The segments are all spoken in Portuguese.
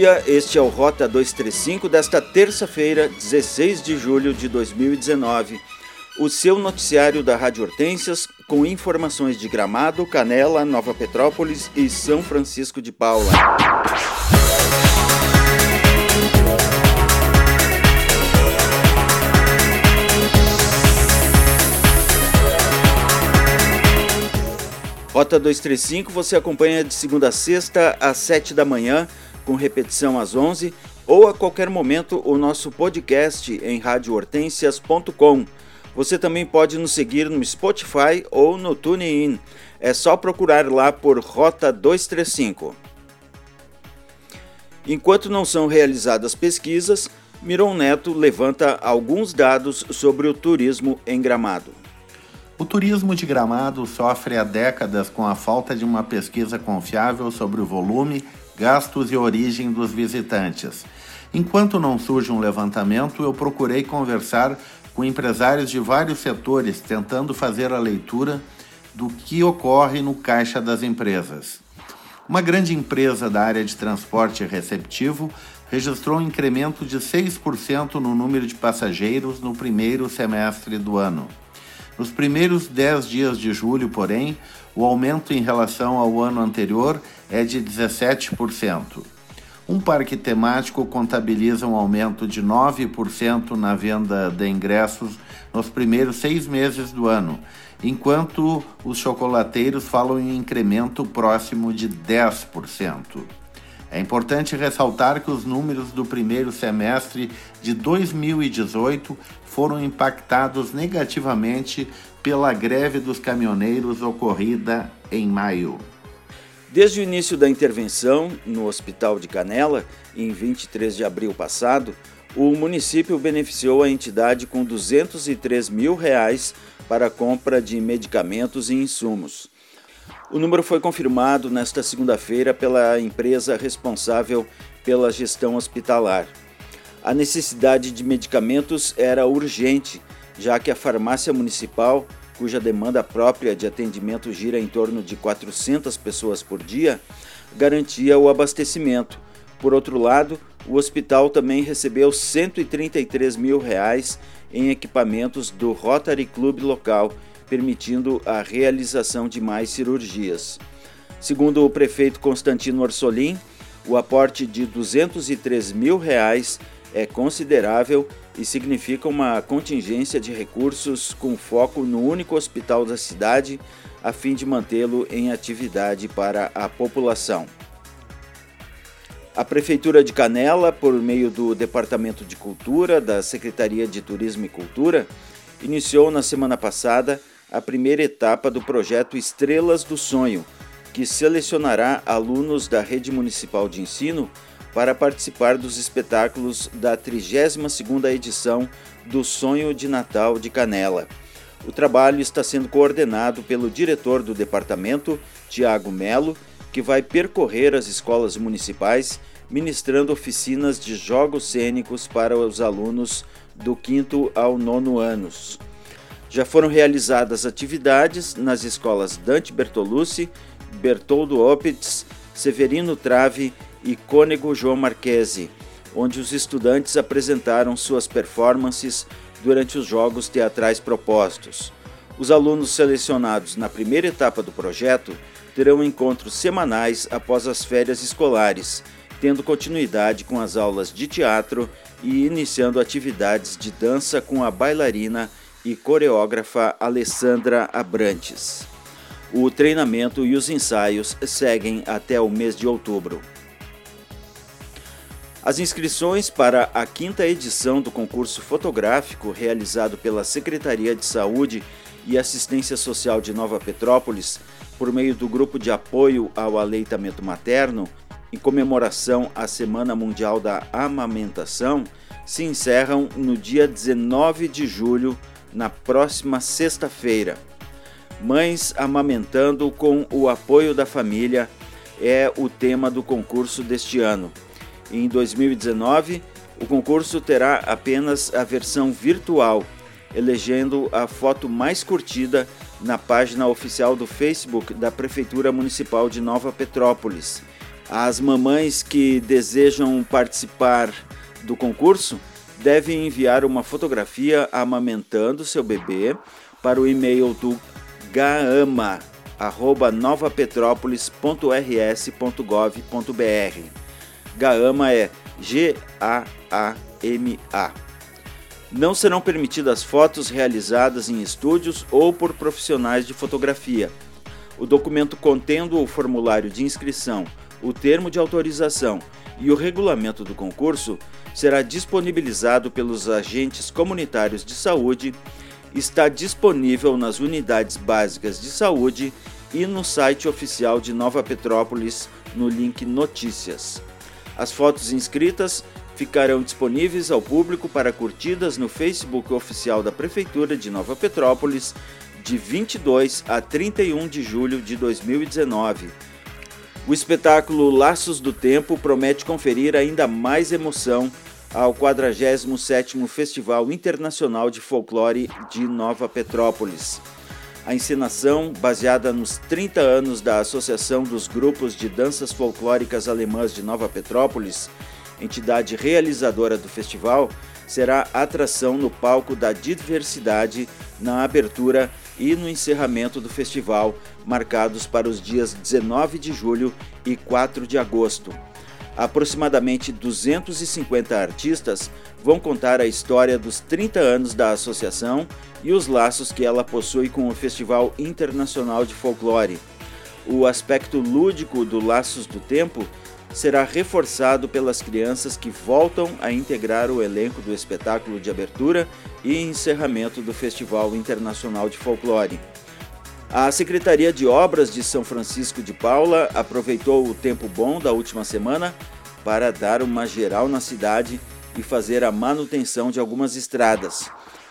dia, este é o Rota 235 desta terça-feira, 16 de julho de 2019. O seu noticiário da Rádio Hortências com informações de Gramado, Canela, Nova Petrópolis e São Francisco de Paula. Rota 235 você acompanha de segunda a sexta às 7 da manhã, com repetição às 11 ou a qualquer momento o nosso podcast em radiohortensias.com. Você também pode nos seguir no Spotify ou no TuneIn. É só procurar lá por Rota 235. Enquanto não são realizadas pesquisas, Miron Neto levanta alguns dados sobre o turismo em Gramado. O turismo de Gramado sofre há décadas com a falta de uma pesquisa confiável sobre o volume, gastos e origem dos visitantes. Enquanto não surge um levantamento, eu procurei conversar com empresários de vários setores tentando fazer a leitura do que ocorre no caixa das empresas. Uma grande empresa da área de transporte receptivo registrou um incremento de 6% no número de passageiros no primeiro semestre do ano. Nos primeiros 10 dias de julho, porém, o aumento em relação ao ano anterior é de 17%. Um parque temático contabiliza um aumento de 9% na venda de ingressos nos primeiros seis meses do ano, enquanto os chocolateiros falam em incremento próximo de 10%. É importante ressaltar que os números do primeiro semestre de 2018 foram impactados negativamente pela greve dos caminhoneiros ocorrida em maio. Desde o início da intervenção no Hospital de Canela, em 23 de abril passado, o município beneficiou a entidade com 203 mil reais para compra de medicamentos e insumos. O número foi confirmado nesta segunda-feira pela empresa responsável pela gestão hospitalar. A necessidade de medicamentos era urgente, já que a farmácia municipal, cuja demanda própria de atendimento gira em torno de 400 pessoas por dia, garantia o abastecimento. Por outro lado, o hospital também recebeu 133 mil reais em equipamentos do Rotary Club local permitindo a realização de mais cirurgias. Segundo o prefeito Constantino Orsolim, o aporte de 203 mil reais é considerável e significa uma contingência de recursos com foco no único hospital da cidade, a fim de mantê-lo em atividade para a população. A Prefeitura de Canela, por meio do Departamento de Cultura da Secretaria de Turismo e Cultura, iniciou na semana passada a primeira etapa do projeto Estrelas do Sonho, que selecionará alunos da rede municipal de ensino para participar dos espetáculos da 32ª edição do Sonho de Natal de Canela. O trabalho está sendo coordenado pelo diretor do departamento, Tiago Melo, que vai percorrer as escolas municipais ministrando oficinas de jogos cênicos para os alunos do quinto ao nono anos. Já foram realizadas atividades nas escolas Dante Bertolucci, Bertoldo Opitz, Severino Trave e Cônego João Marquesi, onde os estudantes apresentaram suas performances durante os jogos teatrais propostos. Os alunos selecionados na primeira etapa do projeto terão encontros semanais após as férias escolares, tendo continuidade com as aulas de teatro e iniciando atividades de dança com a bailarina e coreógrafa Alessandra Abrantes. O treinamento e os ensaios seguem até o mês de outubro. As inscrições para a quinta edição do concurso fotográfico realizado pela Secretaria de Saúde e Assistência Social de Nova Petrópolis, por meio do Grupo de Apoio ao Aleitamento Materno, em comemoração à Semana Mundial da Amamentação, se encerram no dia 19 de julho na próxima sexta-feira. Mães amamentando com o apoio da família é o tema do concurso deste ano. Em 2019, o concurso terá apenas a versão virtual, elegendo a foto mais curtida na página oficial do Facebook da Prefeitura Municipal de Nova Petrópolis As mamães que desejam participar do concurso devem enviar uma fotografia amamentando seu bebê para o e-mail do gaama@novapetrópolis.rs.gov.br. Gaama é G-A-A-M-A. Não serão permitidas fotos realizadas em estúdios ou por profissionais de fotografia. O documento contendo o formulário de inscrição, o termo de autorização e o regulamento do concurso será disponibilizado pelos agentes comunitários de saúde, está disponível nas unidades básicas de saúde e no site oficial de Nova Petrópolis no link Notícias. As fotos inscritas ficarão disponíveis ao público para curtidas no Facebook oficial da Prefeitura de Nova Petrópolis de 22 a 31 de julho de 2019 o espetáculo Laços do Tempo promete conferir ainda mais emoção ao 47º Festival Internacional de Folclore de Nova Petrópolis. A encenação, baseada nos 30 anos da Associação dos Grupos de Danças Folclóricas Alemãs de Nova Petrópolis, entidade realizadora do festival, será atração no palco da diversidade na abertura e no encerramento do festival, marcados para os dias 19 de julho e 4 de agosto. Aproximadamente 250 artistas vão contar a história dos 30 anos da associação e os laços que ela possui com o Festival Internacional de Folclore. O aspecto lúdico do Laços do Tempo será reforçado pelas crianças que voltam a integrar o elenco do espetáculo de abertura e encerramento do Festival Internacional de Folclore. A Secretaria de Obras de São Francisco de Paula aproveitou o tempo bom da última semana para dar uma geral na cidade e fazer a manutenção de algumas estradas.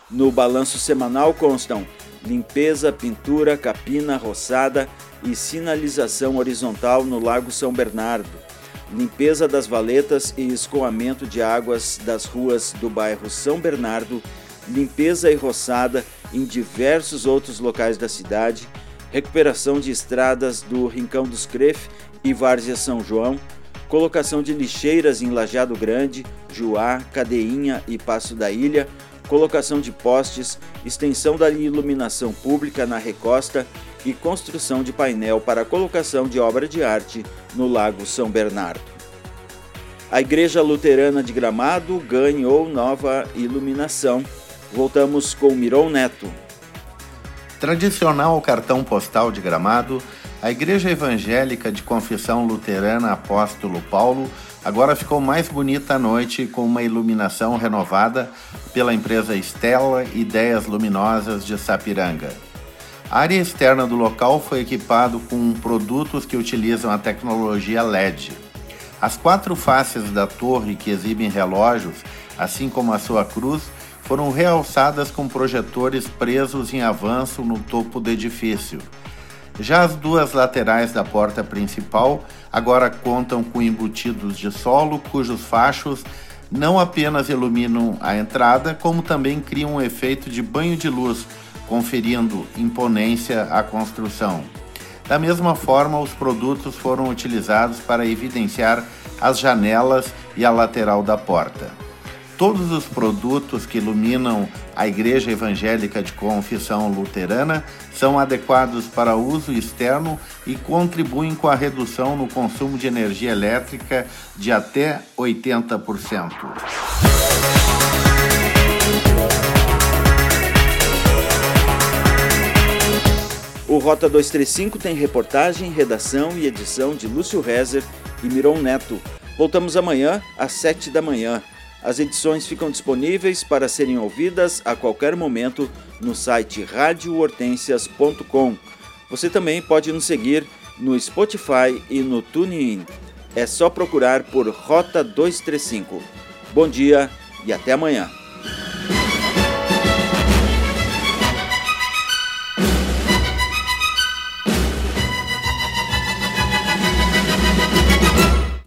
No balanço semanal constam limpeza, pintura, capina, roçada e sinalização horizontal no Lago São Bernardo limpeza das valetas e escoamento de águas das ruas do bairro São Bernardo, limpeza e roçada em diversos outros locais da cidade, recuperação de estradas do Rincão dos Cref e Várzea São João, colocação de lixeiras em Lajado Grande, Juá, Cadeinha e Passo da Ilha, colocação de postes, extensão da iluminação pública na Recosta e construção de painel para colocação de obra de arte no Lago São Bernardo. A Igreja Luterana de Gramado ganhou nova iluminação. Voltamos com Miron Neto. Tradicional cartão postal de Gramado, a Igreja Evangélica de Confissão Luterana Apóstolo Paulo agora ficou mais bonita à noite com uma iluminação renovada pela empresa Stella Ideias Luminosas de Sapiranga. A área externa do local foi equipado com produtos que utilizam a tecnologia LED. As quatro faces da torre que exibem relógios, assim como a sua cruz, foram realçadas com projetores presos em avanço no topo do edifício. Já as duas laterais da porta principal agora contam com embutidos de solo cujos fachos não apenas iluminam a entrada, como também criam um efeito de banho de luz conferindo imponência à construção. Da mesma forma, os produtos foram utilizados para evidenciar as janelas e a lateral da porta. Todos os produtos que iluminam a Igreja Evangélica de Confissão Luterana são adequados para uso externo e contribuem com a redução no consumo de energia elétrica de até 80%. Rota 235 tem reportagem, redação e edição de Lúcio Rezer e Miron Neto. Voltamos amanhã às 7 da manhã. As edições ficam disponíveis para serem ouvidas a qualquer momento no site radiohortensias.com. Você também pode nos seguir no Spotify e no TuneIn. É só procurar por Rota 235. Bom dia e até amanhã.